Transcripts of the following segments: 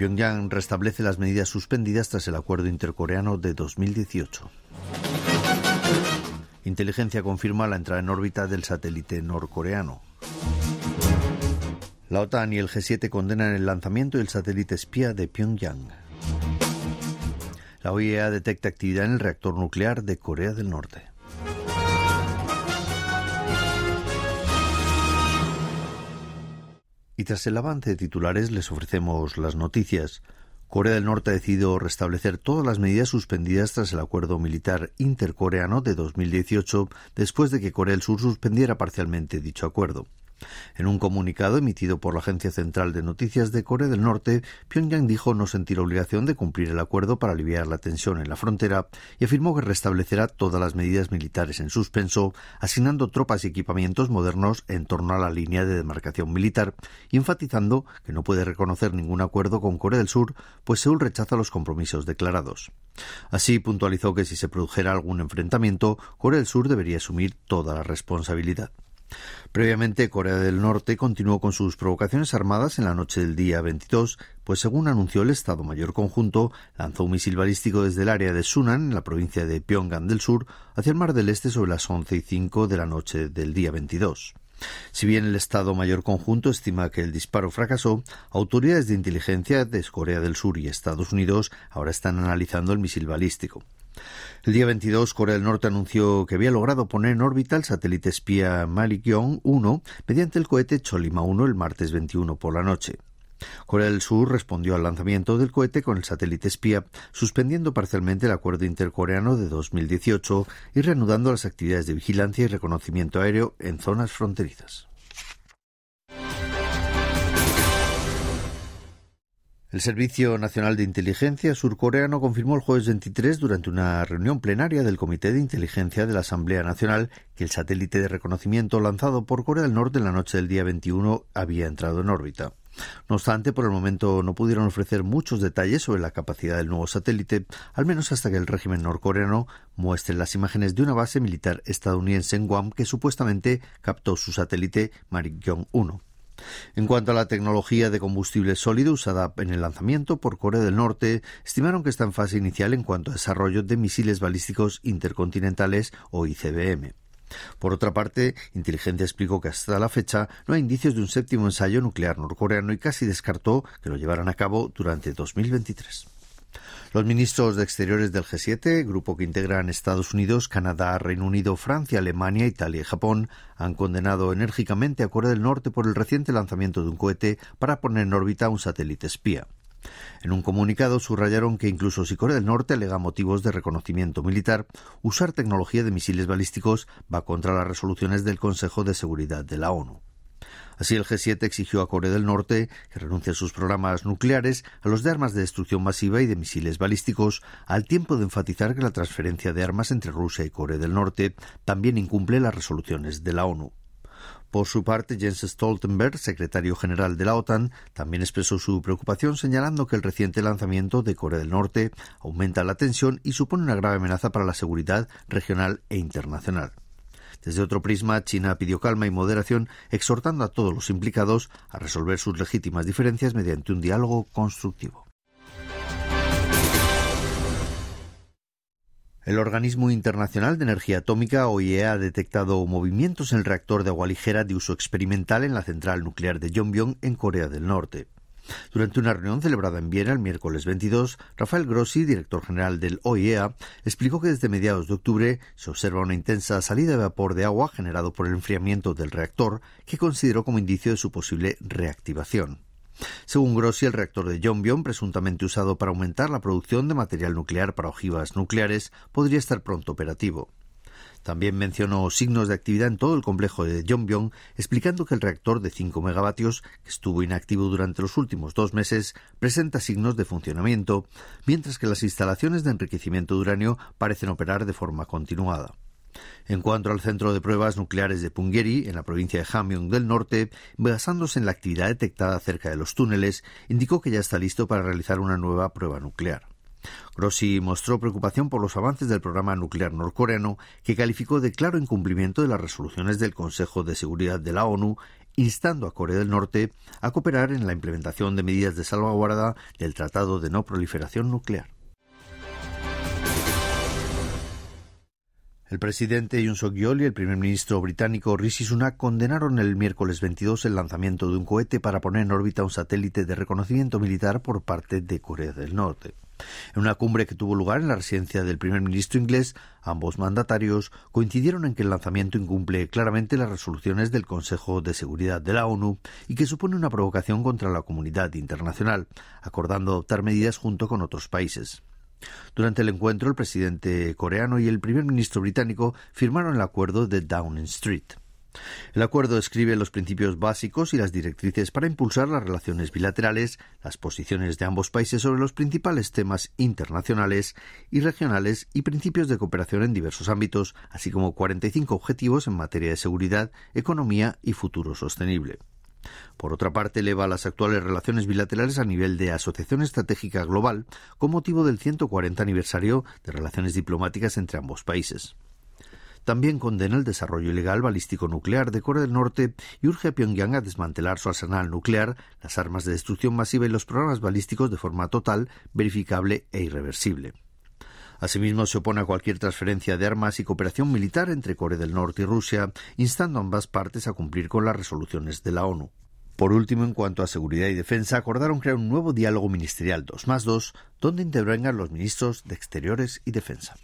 Pyongyang restablece las medidas suspendidas tras el acuerdo intercoreano de 2018. Inteligencia confirma la entrada en órbita del satélite norcoreano. La OTAN y el G7 condenan el lanzamiento del satélite espía de Pyongyang. La OIEA detecta actividad en el reactor nuclear de Corea del Norte. Y tras el avance de titulares les ofrecemos las noticias. Corea del Norte ha decidido restablecer todas las medidas suspendidas tras el acuerdo militar intercoreano de 2018 después de que Corea del Sur suspendiera parcialmente dicho acuerdo. En un comunicado emitido por la Agencia Central de Noticias de Corea del Norte, Pyongyang dijo no sentir obligación de cumplir el acuerdo para aliviar la tensión en la frontera y afirmó que restablecerá todas las medidas militares en suspenso, asignando tropas y equipamientos modernos en torno a la línea de demarcación militar y enfatizando que no puede reconocer ningún acuerdo con Corea del Sur, pues Seúl rechaza los compromisos declarados. Así puntualizó que si se produjera algún enfrentamiento, Corea del Sur debería asumir toda la responsabilidad. Previamente, Corea del Norte continuó con sus provocaciones armadas en la noche del día 22, pues según anunció el Estado Mayor Conjunto, lanzó un misil balístico desde el área de Sunan, en la provincia de Pyongan del Sur, hacia el Mar del Este sobre las 11 y 5 de la noche del día 22. Si bien el Estado Mayor Conjunto estima que el disparo fracasó, autoridades de inteligencia de Corea del Sur y Estados Unidos ahora están analizando el misil balístico. El día 22, Corea del Norte anunció que había logrado poner en órbita el satélite espía Malikyong 1 mediante el cohete Cholima 1 el martes 21 por la noche. Corea del Sur respondió al lanzamiento del cohete con el satélite espía, suspendiendo parcialmente el acuerdo intercoreano de 2018 y reanudando las actividades de vigilancia y reconocimiento aéreo en zonas fronterizas. El Servicio Nacional de Inteligencia surcoreano confirmó el jueves 23 durante una reunión plenaria del Comité de Inteligencia de la Asamblea Nacional que el satélite de reconocimiento lanzado por Corea del Norte en la noche del día 21 había entrado en órbita. No obstante, por el momento no pudieron ofrecer muchos detalles sobre la capacidad del nuevo satélite, al menos hasta que el régimen norcoreano muestre las imágenes de una base militar estadounidense en Guam que supuestamente captó su satélite Marikyong 1. En cuanto a la tecnología de combustible sólido usada en el lanzamiento por Corea del Norte, estimaron que está en fase inicial en cuanto a desarrollo de misiles balísticos intercontinentales o ICBM. Por otra parte, Inteligencia explicó que hasta la fecha no hay indicios de un séptimo ensayo nuclear norcoreano y casi descartó que lo llevaran a cabo durante 2023. Los ministros de Exteriores del G7, grupo que integran Estados Unidos, Canadá, Reino Unido, Francia, Alemania, Italia y Japón, han condenado enérgicamente a Corea del Norte por el reciente lanzamiento de un cohete para poner en órbita un satélite espía. En un comunicado subrayaron que incluso si Corea del Norte alega motivos de reconocimiento militar, usar tecnología de misiles balísticos va contra las resoluciones del Consejo de Seguridad de la ONU. Así, el G7 exigió a Corea del Norte que renuncie a sus programas nucleares, a los de armas de destrucción masiva y de misiles balísticos, al tiempo de enfatizar que la transferencia de armas entre Rusia y Corea del Norte también incumple las resoluciones de la ONU. Por su parte, Jens Stoltenberg, secretario general de la OTAN, también expresó su preocupación señalando que el reciente lanzamiento de Corea del Norte aumenta la tensión y supone una grave amenaza para la seguridad regional e internacional. Desde otro prisma, China pidió calma y moderación, exhortando a todos los implicados a resolver sus legítimas diferencias mediante un diálogo constructivo. El Organismo Internacional de Energía Atómica, OIEA, ha detectado movimientos en el reactor de agua ligera de uso experimental en la central nuclear de Yongbyon, en Corea del Norte. Durante una reunión celebrada en Viena el miércoles 22, Rafael Grossi, director general del OIEA, explicó que desde mediados de octubre se observa una intensa salida de vapor de agua generado por el enfriamiento del reactor, que consideró como indicio de su posible reactivación. Según Grossi, el reactor de Yongbyon, presuntamente usado para aumentar la producción de material nuclear para ojivas nucleares, podría estar pronto operativo. También mencionó signos de actividad en todo el complejo de Yongbyon, explicando que el reactor de 5 megavatios, que estuvo inactivo durante los últimos dos meses, presenta signos de funcionamiento, mientras que las instalaciones de enriquecimiento de uranio parecen operar de forma continuada. En cuanto al centro de pruebas nucleares de Punggye-ri, en la provincia de Hamgyong del Norte, basándose en la actividad detectada cerca de los túneles, indicó que ya está listo para realizar una nueva prueba nuclear. Grossi mostró preocupación por los avances del programa nuclear norcoreano, que calificó de claro incumplimiento de las resoluciones del Consejo de Seguridad de la ONU, instando a Corea del Norte a cooperar en la implementación de medidas de salvaguarda del Tratado de No Proliferación Nuclear. El presidente Yoon Suk-yeol y el primer ministro británico Rishi Sunak condenaron el miércoles 22 el lanzamiento de un cohete para poner en órbita un satélite de reconocimiento militar por parte de Corea del Norte. En una cumbre que tuvo lugar en la residencia del primer ministro inglés, ambos mandatarios coincidieron en que el lanzamiento incumple claramente las resoluciones del Consejo de Seguridad de la ONU y que supone una provocación contra la comunidad internacional, acordando adoptar medidas junto con otros países. Durante el encuentro, el presidente coreano y el primer ministro británico firmaron el acuerdo de Downing Street. El acuerdo describe los principios básicos y las directrices para impulsar las relaciones bilaterales, las posiciones de ambos países sobre los principales temas internacionales y regionales y principios de cooperación en diversos ámbitos, así como 45 objetivos en materia de seguridad, economía y futuro sostenible. Por otra parte, eleva las actuales relaciones bilaterales a nivel de Asociación Estratégica Global con motivo del 140 aniversario de relaciones diplomáticas entre ambos países. También condena el desarrollo ilegal balístico nuclear de Corea del Norte y urge a Pyongyang a desmantelar su arsenal nuclear, las armas de destrucción masiva y los programas balísticos de forma total, verificable e irreversible. Asimismo, se opone a cualquier transferencia de armas y cooperación militar entre Corea del Norte y Rusia, instando a ambas partes a cumplir con las resoluciones de la ONU. Por último, en cuanto a seguridad y defensa, acordaron crear un nuevo diálogo ministerial 2 más 2, donde intervengan los ministros de Exteriores y Defensa.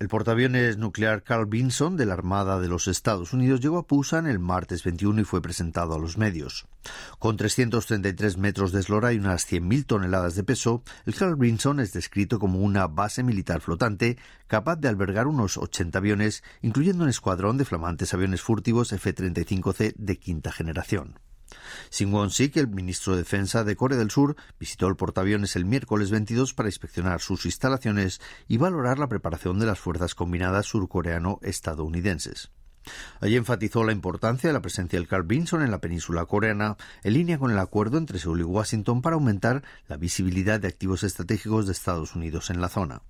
El portaaviones nuclear Carl Vinson de la Armada de los Estados Unidos llegó a Pusan el martes 21 y fue presentado a los medios. Con 333 metros de eslora y unas 100.000 toneladas de peso, el Carl Vinson es descrito como una base militar flotante capaz de albergar unos 80 aviones, incluyendo un escuadrón de flamantes aviones furtivos F-35C de quinta generación. Sik, el ministro de Defensa de Corea del Sur, visitó el portaaviones el miércoles 22 para inspeccionar sus instalaciones y valorar la preparación de las fuerzas combinadas surcoreano-estadounidenses. Allí enfatizó la importancia de la presencia del Carl Vinson en la península coreana, en línea con el acuerdo entre Seúl y Washington para aumentar la visibilidad de activos estratégicos de Estados Unidos en la zona.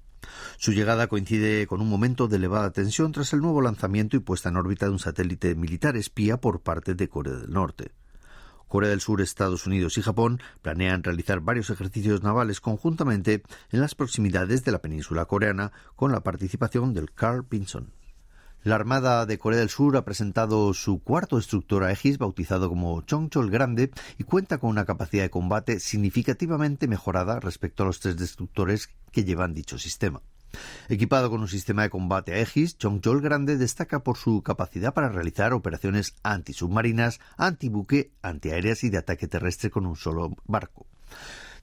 Su llegada coincide con un momento de elevada tensión tras el nuevo lanzamiento y puesta en órbita de un satélite militar espía por parte de Corea del Norte. Corea del Sur, Estados Unidos y Japón planean realizar varios ejercicios navales conjuntamente en las proximidades de la península coreana con la participación del Carl Pinson. La Armada de Corea del Sur ha presentado su cuarto destructor Aegis, bautizado como Chongchol Grande, y cuenta con una capacidad de combate significativamente mejorada respecto a los tres destructores que llevan dicho sistema. Equipado con un sistema de combate Aegis, Chongchol Grande destaca por su capacidad para realizar operaciones antisubmarinas, antibuque, antiaéreas y de ataque terrestre con un solo barco.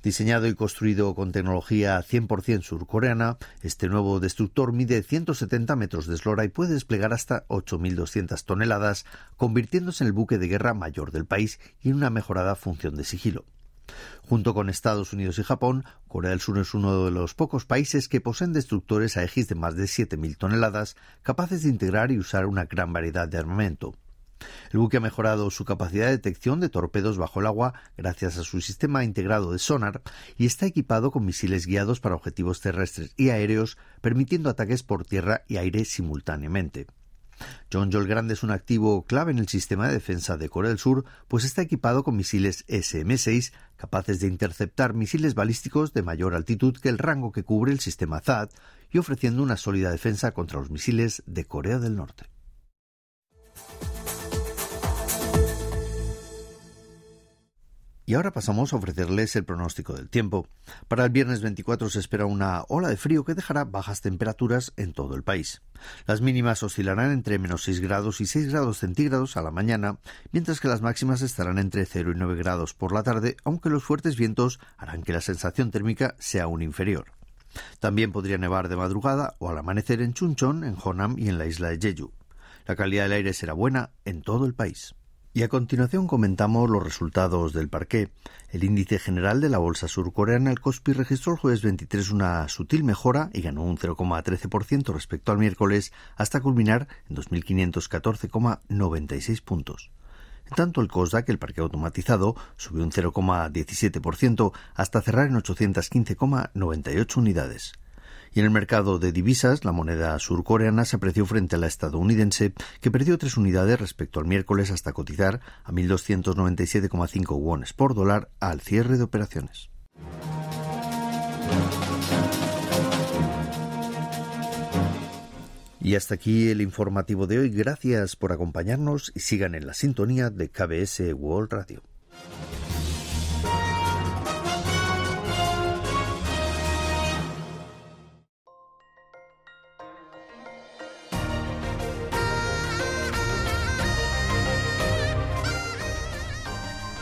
Diseñado y construido con tecnología 100% surcoreana, este nuevo destructor mide 170 metros de eslora y puede desplegar hasta 8.200 toneladas, convirtiéndose en el buque de guerra mayor del país y en una mejorada función de sigilo. Junto con Estados Unidos y Japón, Corea del Sur es uno de los pocos países que poseen destructores Aegis de más de 7.000 toneladas, capaces de integrar y usar una gran variedad de armamento. El buque ha mejorado su capacidad de detección de torpedos bajo el agua gracias a su sistema integrado de sonar y está equipado con misiles guiados para objetivos terrestres y aéreos, permitiendo ataques por tierra y aire simultáneamente. John Joel Grande es un activo clave en el sistema de defensa de Corea del Sur, pues está equipado con misiles SM-6 capaces de interceptar misiles balísticos de mayor altitud que el rango que cubre el sistema THAAD y ofreciendo una sólida defensa contra los misiles de Corea del Norte. Y ahora pasamos a ofrecerles el pronóstico del tiempo. Para el viernes 24 se espera una ola de frío que dejará bajas temperaturas en todo el país. Las mínimas oscilarán entre menos 6 grados y 6 grados centígrados a la mañana, mientras que las máximas estarán entre 0 y 9 grados por la tarde, aunque los fuertes vientos harán que la sensación térmica sea aún inferior. También podría nevar de madrugada o al amanecer en Chunchon, en Honam y en la isla de Jeju. La calidad del aire será buena en todo el país. Y a continuación comentamos los resultados del parqué. El índice general de la bolsa surcoreana, el Kospi, registró el jueves 23 una sutil mejora y ganó un 0,13% respecto al miércoles hasta culminar en 2.514,96 puntos. En tanto, el COSDAC, el parque automatizado, subió un 0,17% hasta cerrar en 815,98 unidades. Y en el mercado de divisas, la moneda surcoreana se apreció frente a la estadounidense, que perdió tres unidades respecto al miércoles hasta cotizar a 1.297,5 wones por dólar al cierre de operaciones. Y hasta aquí el informativo de hoy. Gracias por acompañarnos y sigan en la sintonía de KBS World Radio.